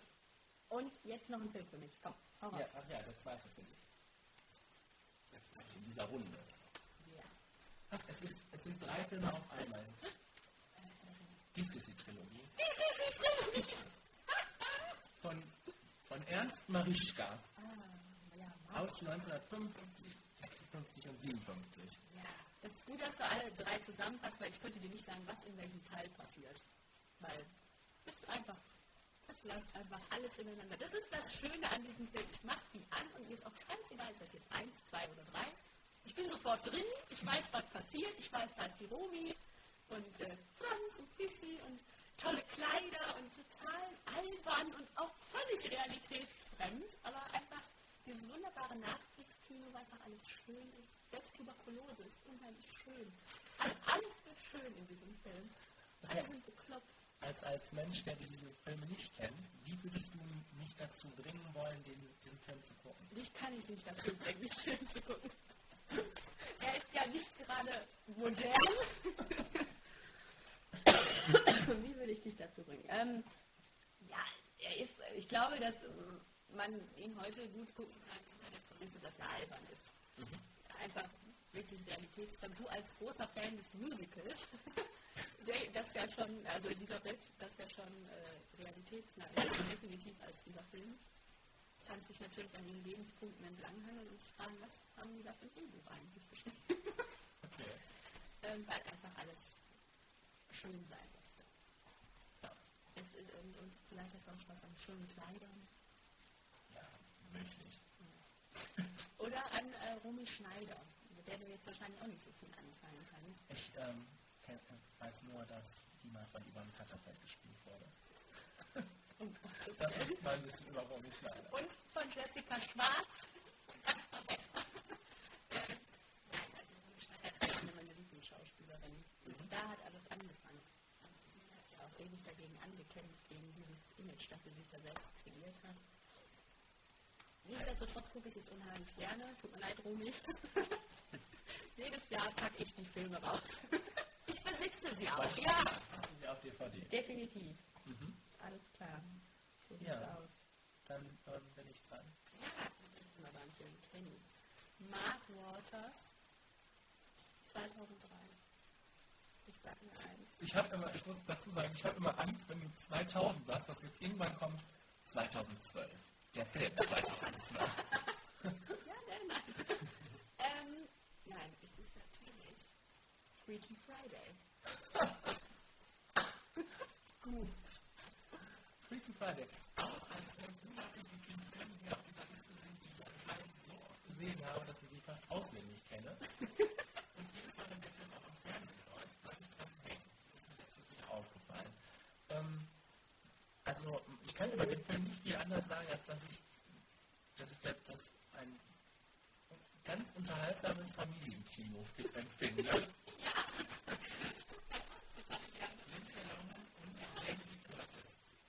Und jetzt noch ein Film für mich. Komm, hau raus. Ja, ach ja, der zweite finde ich. Jetzt gleich in dieser Runde. Ja. Ach, es, ist, es sind drei Filme auf einmal. (laughs) Dies ist die Trilogie. Dies ist die Trilogie. Von, Ernst Marischka Ah, ja, aus 1955, 56 und 57. Ja, das ist gut, dass du alle drei zusammenfasst, weil ich könnte dir nicht sagen, was in welchem Teil passiert. Weil das ist einfach, das läuft einfach alles ineinander. Das ist das Schöne an diesem Film. Ich mache die an und mir ist auch scheißegal, ist das jetzt eins, zwei oder drei. Ich bin sofort drin, ich weiß, was passiert, ich weiß, da ist die Romi und äh, Franz und Sissi und tolle Kleider und total albern und auch völlig realitätsfremd, aber einfach dieses wunderbare Nachkriegskino, wo einfach alles schön ist. Selbst Tuberkulose ist unheimlich schön. All- Alles wird schön in diesem Film. Alle sind bekloppt. Als, als Mensch, der diese Filme nicht kennt, wie würdest du mich dazu bringen wollen, den, diesen Film zu gucken? Dich kann ich nicht dazu bringen, den Film zu gucken. Er ist ja nicht gerade modern. (laughs) Wie würde ich dich dazu bringen? Ähm, ja, er ist, ich glaube, dass man ihn heute gut gucken kann unter der Prämisse, dass er albern ist. Einfach wirklich realitätsfremd. Du als großer Fan des Musicals, (laughs) das ja schon, also in dieser Welt, das ja schon äh, realitätsnah ist, definitiv als dieser Film, kannst sich natürlich an den Lebenspunkten entlanghangeln und sich fragen, was haben die da für ein Drehbuch eigentlich geschrieben? (laughs) Okay. ähm, weil einfach alles schön sein Ja, ist, und, und vielleicht hast du auch Spaß an schönen Kleidern. ja möchte ich. (laughs) Oder an äh, Romy Schneider, mit der du jetzt wahrscheinlich auch nicht so viel anfangen kannst. Ich ähm, weiß nur, dass die mal von Ivan Katterfeld gespielt wurde. (laughs) Um Das ist mal ein bisschen über Romy Schneider. Und von Jessica Schwarz. Ganz vergessen. äh, nein, also Romy Schneider ist eine meiner Lieblingsschauspielerinnen. Und da hat alles angefangen. Ewig dagegen angekämpft, gegen dieses Image, das sie sich da selbst kreiert hat. Nichtsdestotrotz gucke ich es unheimlich gerne. Tut mir leid, Romy. (laughs) Jedes Jahr packe ich die Filme raus. (laughs) ich besitze sie auch. Ja, Hast du sie auf DVD? definitiv. Mhm. Alles klar. So sieht's Ja. aus. Dann ähm, bin ich dran. Ja, im Kenny. Mark Waters, 2003. Ich habe immer, ich muss dazu sagen, ich habe immer Angst, wenn du 2000 sagst, dass jetzt irgendwann kommt 2012. Der Film 2012. Ja, sehr nice. ähm, nein, es ist natürlich Freaky Friday. (laughs) Gut. Freaky Friday. Auch ein Film, unglaublich viele Filme, die auf dieser Liste sind, die ich anscheinend so oft gesehen habe, dass ich sie fast auswendig kenne. ähm, also ich kann über den Film nicht viel anders sagen, als dass ich, dass ich das, das ein ganz unterhaltsames Familienkino empfinde. (laughs) ja.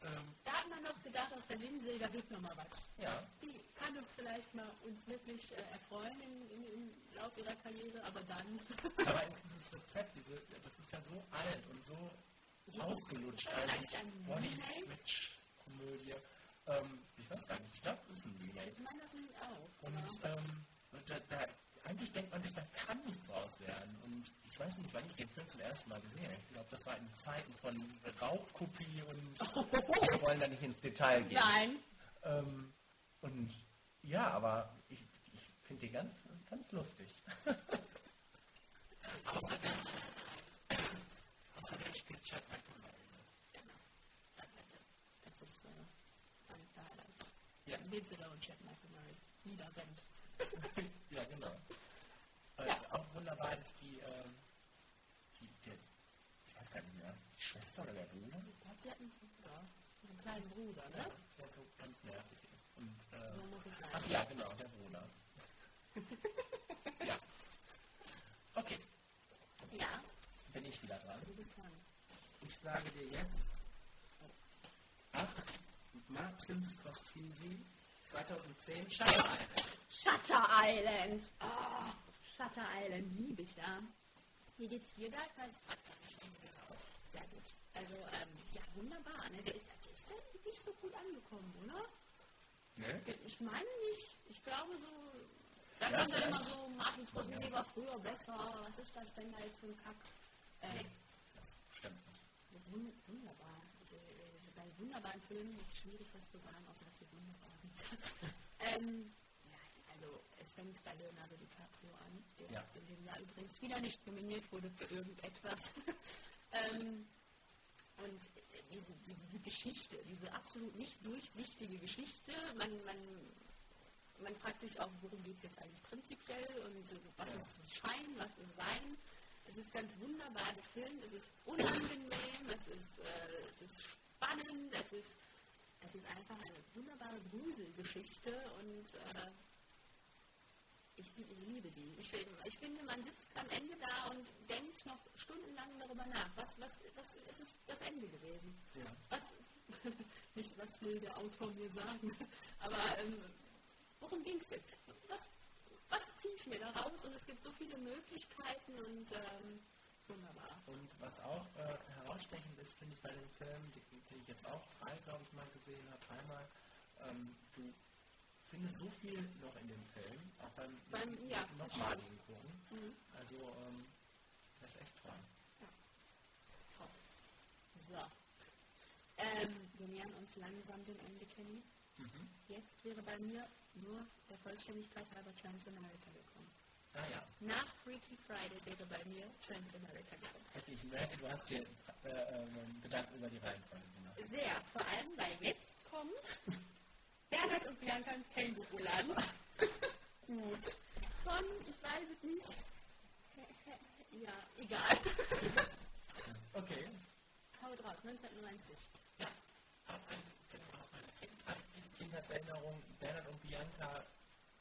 Ähm. Da hat man noch gedacht, aus der Linse, da wird noch mal was. Ja. Die kann uns vielleicht mal uns wirklich äh, erfreuen im, im, im Laufe ihrer Karriere, aber dann. aber dieses Rezept, diese, das ist ja so alt und so ausgelutscht eigentlich. Body? Switch Komödie. Ähm, ich weiß gar nicht, ich glaube, das ist ein Remake. Und ähm, da, da, eigentlich denkt man sich, da kann nichts raus werden. Und ich weiß nicht, wann ich den Film zum ersten Mal gesehen habe. Ich glaube, das war in Zeiten von Raubkopie und (laughs) wir wollen da nicht ins Detail gehen. Nein. Ähm, und ja, aber ich, ich finde die ganz, ganz lustig. (laughs) Außerdem spielt Chad McNamara. Das ist äh, eines der Highlights. Ja. Winslow und Chad McNamara. Wieder rennt. (laughs) Ja, genau. Äh, Ja. Auch wunderbar ist die, ähm, die, die, ich weiß gar nicht mehr, die Schwester oder der Bruder, die hat einen Bruder. Einen kleinen Bruder, ne? der so ganz nervig ist. Und, äh, So muss es sein. ach ja, genau, der Bruder. (laughs) ja. Okay, Ja, bin ich wieder dran. Ich sage dir jetzt 8 Martin Scorsese 2010 Shutter Island. Shutter Island. Oh, Shutter Island, liebe ich da. Wie geht's dir da? Nicht. Sehr gut. Also, ähm, ja, wunderbar. Ne? Der ist, der ist dann nicht so gut angekommen, oder? Ne? Ich meine nicht. Ich glaube so. Da Ja, kommt dann immer so, Martin Scorsese war früher besser. Was ist das denn da jetzt für ein Kack? Äh, Das stimmt nicht. wun- wunderbar. Ich, äh, bei wunderbaren Filmen ist es schwierig, was zu sagen, außer dass sie wunderbar sind. ähm, ja, also es fängt bei Leonardo DiCaprio an, der Ja. in dem Jahr übrigens wieder nicht nominiert wurde für irgendetwas. ähm, und äh, diese, diese Geschichte, diese absolut nicht durchsichtige Geschichte, man, man, man fragt sich auch, worum geht es jetzt eigentlich prinzipiell und äh, was Ja. ist Schein, was ist Sein. Es ist ganz wunderbar gefilmt, es ist unangenehm, es ist, äh, es ist spannend, es ist, es ist einfach eine wunderbare Gruselgeschichte und äh, ich, ich liebe die. Ich, ich finde, man sitzt am Ende da und denkt noch stundenlang darüber nach. Was, was, was es ist das Ende gewesen? Ja. Was, (laughs) nicht was will der Autor mir sagen, (laughs) aber ähm, worum ging es jetzt? Was ziehe ich mir da raus? Und es gibt so viele Möglichkeiten und ähm, wunderbar. Und was auch äh, herausstechend ist, finde ich bei dem Film, den, den ich jetzt auch drei, glaube ich, mal gesehen habe, dreimal, ähm, du findest so viel noch in dem Film, auch beim, Beim- ja, nochmaligen Gucken. Mhm. Also, ähm, das ist echt toll. Top. So. Ähm, wir nähern uns langsam dem Ende, Kenny. Mhm. Jetzt wäre bei mir nur der Vollständigkeit halber Transamerica gekommen. Ah ja, Nach Freaky Friday wäre bei mir Transamerica gekommen. hätte ich merke, du hast dir äh, ähm, Gedanken über die Reihenfolge gemacht. Sehr, vor allem, weil jetzt kommt Bernhard und Bianca im Känguruland. (laughs) Gut. Von, ich weiß es nicht. Ja, egal. Okay. Haut raus, 1990. Ja, auch ein Film aus meiner Kindheit, Kindheitserinnerung, Bernhard und Bianca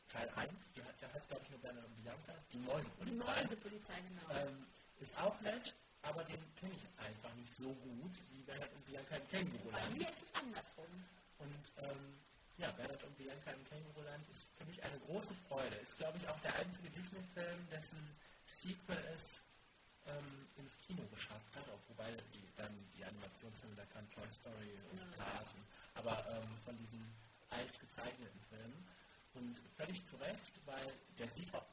Teil 1, die hat, der heißt glaube ich nur Bernhard und Bianca, die Die Mäusepolizei. Mäusepolizei, genau. Ähm, ist auch nett, aber den kenne ich einfach nicht so gut wie Bernhard und Bianca im Bei Känguruland. mir ist es andersrum. Und ähm, ja, Bernhard und Bianca im Känguruland ist für mich eine große Freude. Ist glaube ich auch der einzige Disney-Film, dessen Sequel es ähm, ins Kino geschafft hat, auch wobei die, dann die Animationsfilme, da kam Toy Story und Ja. Cars, aber ähm, von diesen alt gezeichneten Filmen. Und völlig zu Recht, weil der sieht auch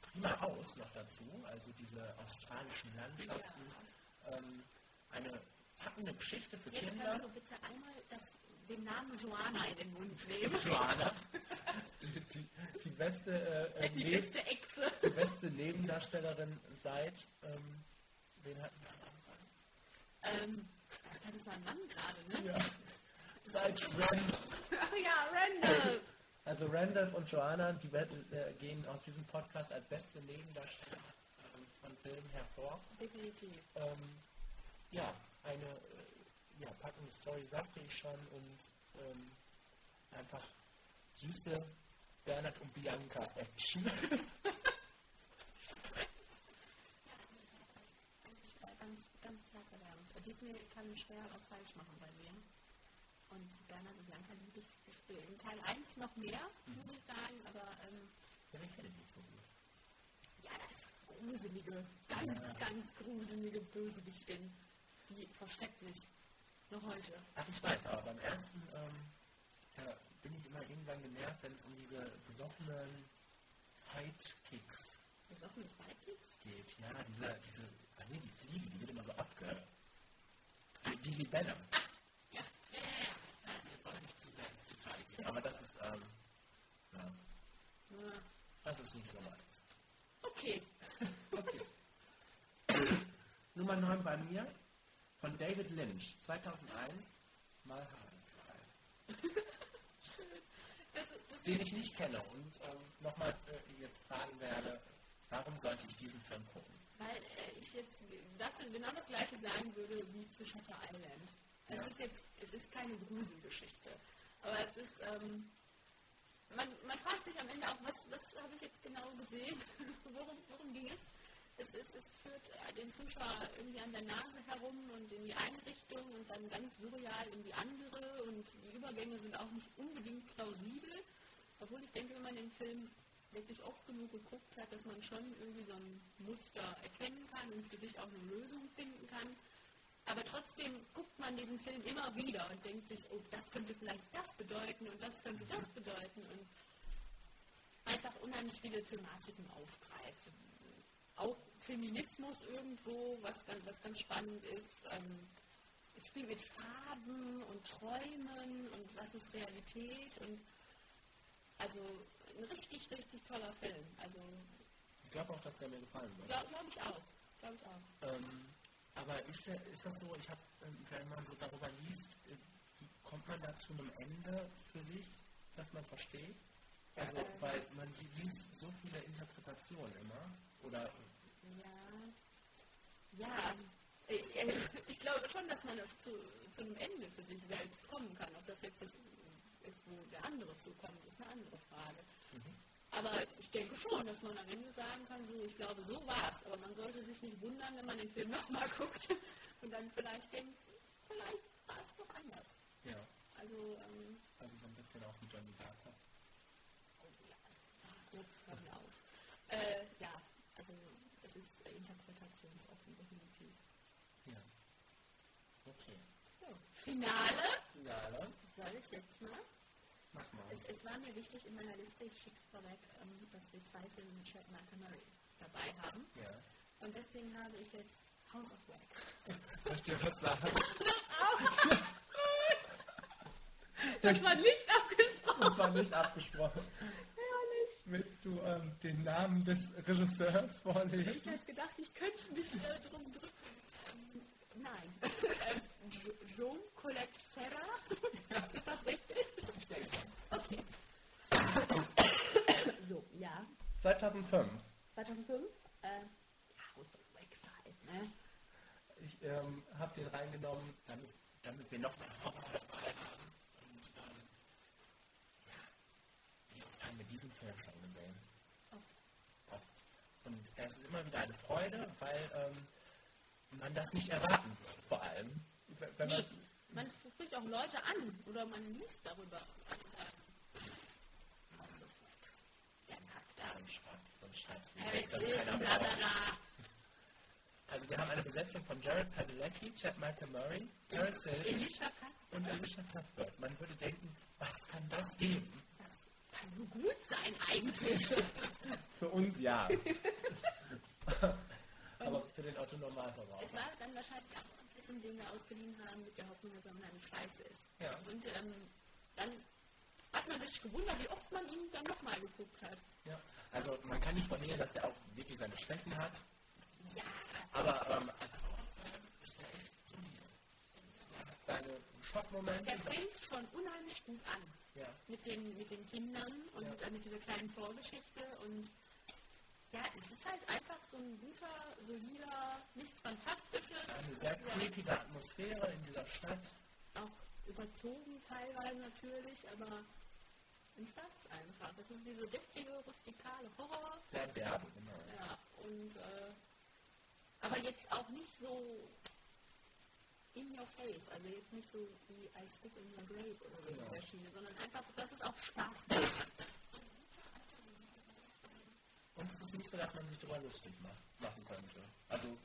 prima aus noch dazu, also diese australischen Landschaften. Ähm, eine packende Geschichte für Jetzt Kinder. kannst du bitte einmal das, den Namen Joana in den Mund nehmen. Joanna, (laughs) die, die, die beste, äh, äh, Die Neb- beste Echse. die beste Nebendarstellerin seit, ähm, wen hatten wir? Ähm, das ist mein Mann gerade, ne? Ja. Seit Randall. Ach ja, Randall. Also Randolph und Joanna, die werden, äh, gehen aus diesem Podcast als beste Nebendarsteller von Filmen hervor. Definitiv. Ähm, ja, eine äh, ja, packende Story sagte ich schon und ähm, einfach süße Bernhard und Bianca Action. (laughs) Ganz, ganz hervorragend. Disney kann schwer was falsch machen bei mir. Und Bernhard und Blanca liebe ich in Teil 1 noch mehr, Mhm. muss ich sagen, aber ähm, Ja, den kenne ich nicht so gut. ja, das gruselige, ganz, Ja. ganz gruselige Bösewichtin, die versteckt mich. Noch heute. Ach, ich weiß, aber beim ersten, ähm, da bin ich immer irgendwann genervt, wenn es um diese besoffenen Sidekicks Besoffene Sidekicks? geht. Ja, diese, diese, ah nee, die Fliege, die wird immer so abge... Die, die Libelle. Ja. Ja, ja, ja. Das ist wollte nicht zu sehr gehen, aber das ist, ähm, ja, Ja. das ist nicht so meins. Okay. Okay. (laughs) Nummer 9 bei mir von David Lynch, 2001, mal (laughs) das den ich nicht kenne und ähm, nochmal äh, jetzt fragen werde, warum sollte ich diesen Film gucken? Weil äh, ich jetzt dazu genau das gleiche sagen würde wie zu Shutter Island. Es, Ja. ist jetzt, es ist keine Gruselgeschichte. Aber es ist, ähm, man, man fragt sich am Ende auch, was, was habe ich jetzt genau gesehen? (laughs) worum, worum ging es? Es, ist, es führt äh, den Zuschauer irgendwie an der Nase herum und in die eine Richtung und dann ganz surreal in die andere und die Übergänge sind auch nicht unbedingt plausibel. Obwohl ich denke, wenn man den Film wirklich oft genug geguckt hat, dass man schon irgendwie so ein Muster erkennen kann und für sich auch eine Lösung finden kann. Aber trotzdem guckt man diesen Film immer wieder und denkt sich, oh, das könnte vielleicht das bedeuten und das könnte das bedeuten und einfach unheimlich viele Thematiken aufgreift. Auch Feminismus irgendwo, was ganz, was ganz spannend ist. Ähm, es spielt mit Farben und Träumen und was ist Realität und also ein richtig, richtig toller Film. Also Ich glaube auch, dass der mir gefallen wird. glaube glaub ich auch. Glaube ich auch. Ähm, aber ist, ist das so, ich habe, wenn man so darüber liest, äh, kommt man da zu einem Ende für sich, dass man versteht? Also, weil man liest so viele Interpretationen immer. Oder, Ja. Ja. Äh, äh, Ich glaube schon, dass man zu, zu einem Ende für sich selbst kommen kann. Ob das jetzt das ist, wo der andere zukommt, ist eine andere Frage. Aber ich denke schon, dass man am Ende sagen kann, so, ich glaube, so war es. Aber man sollte sich nicht wundern, wenn man den Film nochmal guckt (laughs) und dann vielleicht denkt, vielleicht war es doch anders. ja, Also, ähm, also so ein bisschen auch wie Johnny Darko. oh ja, ach, jetzt hör mir auf. Äh, ja, also es ist interpretationsoffen definitiv. Ja. Okay. So. Finale. Finale. Soll ich jetzt mal? Mach mal. Es, es war mir wichtig in meiner Liste, ich schicke es vorweg, ähm, dass wir zwei Filme mit Chad Murray dabei haben. Ja. Und deswegen habe ich jetzt House of Wax. (laughs) Ich dir was sagen? (laughs) Das war nicht abgesprochen. Das war nicht abgesprochen. Herrlich. Willst du ähm, den Namen des Regisseurs Ich vorlesen? hätte gedacht, ich könnte mich äh, drum drücken. Ähm, nein. (laughs) ähm, Joan Colette Serra. Ist das richtig? So, ja. 2005. 2005? Äh, House of halt, ne? Ich ähm, habe den reingenommen, damit, damit wir noch mehr Horror dabei haben. Und ähm, ja, oft haben wir diesen Film schon gesehen? Oft. Oft. Und es ist immer wieder eine Freude, weil ähm, man das nicht erwarten würde, vor allem. Wenn man, Nee, man spricht auch Leute an oder man liest darüber. Und sagen, House of Wax. Der Da. dann schreibt so ein Scheiß wie Paris das, das Hilton, keiner braucht. Also wir haben eine Besetzung von Jared Padalecki, Chad Michael Murray, Elisha Kack. und Alicia Cuthbert. Man würde denken, was kann das geben? Das kann nur gut sein eigentlich. (laughs) Für uns ja. (laughs) Aber für den Otto Normalverbraucher. es war dann wahrscheinlich auch so ein Film, den wir ausgeliehen haben mit der Hoffnung, dass er unheimlich scheiße ist. Ja. Und ähm, dann hat man sich gewundert, wie oft man ihn dann nochmal geguckt hat. Ja. Also man kann nicht vernehmen, dass er auch wirklich seine Schwächen hat. Ja, Aber ähm, als Horrorfilm ist er echt solide. Er hat seine Schockmomente. der fängt schon unheimlich gut an. Ja. mit den, mit den Kindern und Ja. äh, mit dieser kleinen Vorgeschichte und ja, es ist halt einfach so ein guter, solider, nichts Fantastisches. Eine sehr creepige Atmosphäre in dieser Stadt. auch überzogen teilweise natürlich, aber ein Spaß einfach. Das ist diese deftige, rustikale Horror. Derbe, genau. Ja, und äh, aber jetzt auch nicht so in your pace. Also jetzt nicht so wie I Spit in Your Grave oder so Genau. in der Schiene, sondern einfach, dass es auch Spaß macht. Und es ist nicht so, dass man sich darüber lustig machen könnte. Also,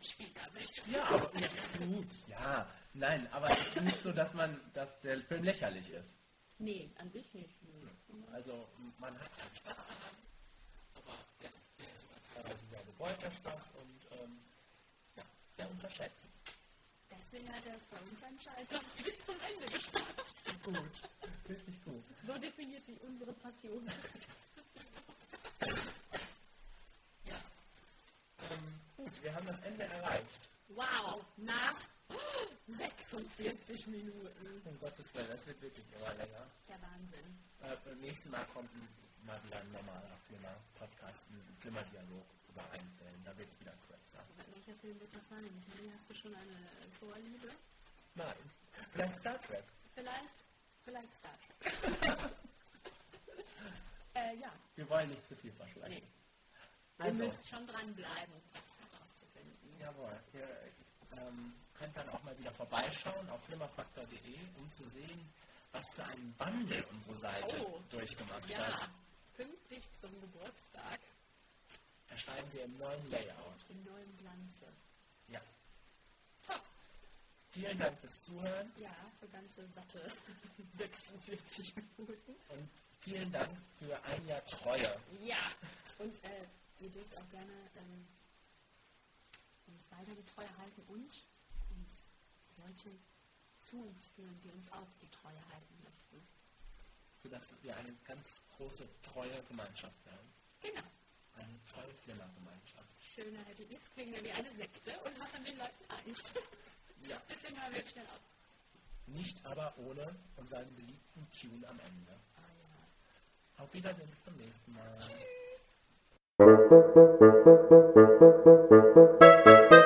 spielt damit. ja, aber ja, gut, ja. Nein, aber es ist nicht so, dass man, dass der Film lächerlich ist. Nee, an sich nicht. Also, man hat seinen Spaß daran, aber der ist, der ist sogar teilweise sehr gebeugter Spaß und ähm, ja, sehr unterschätzt. Deswegen hat er es bei uns anscheinend bis zum Ende geschafft. Gut, wirklich gut. So definiert sich unsere Passion. Ja. Ähm, gut, wir haben das Ende erreicht. Wow, nach 46 Minuten. Um Gottes Willen, das wird wirklich immer länger. Der Wahnsinn. Äh, beim nächsten Mal kommt ein, mal wieder ein normaler Flimmer-Podcast, ein Flimmer-Dialog über einen Film. Da wird es wieder kürzer. Welcher Film wird das sein? Hast du schon eine Vorliebe? Nein. Vielleicht Star Trek. Vielleicht, vielleicht Star Trek. (laughs) äh, ja, Wir wollen nicht zu viel versprechen. nee. Ihr Also, müsst schon dranbleiben, das. Jawohl. Ihr ähm, könnt dann auch mal wieder vorbeischauen auf flimmerfaktor.de, um zu sehen, was für einen Wandel unsere Seite Oh. durchgemacht Ja, hat. pünktlich zum Geburtstag Erscheinen wir im neuen Layout. in neuem Glanze. Ja. Top. Vielen Dank fürs Zuhören Ja, für ganze satte 46 (laughs) Minuten. und vielen Dank für ein Jahr Treue. Ja, und äh, ihr dürft auch gerne ähm, uns weiter die Treue halten und uns Leute zu uns führen, die uns auch die Treue halten möchten. sodass wir eine ganz große, treue Gemeinschaft werden. Genau. Eine treue Flimmergemeinschaft. Schöner hätte ich jetzt klingen wir wie eine Sekte und machen den Leuten Angst. Ja. (laughs) Deswegen hören wir jetzt schnell auf. Nicht aber ohne unseren beliebten Tune am Ende. Ah, ja. Auf Wiedersehen, bis zum nächsten Mal. Thank you.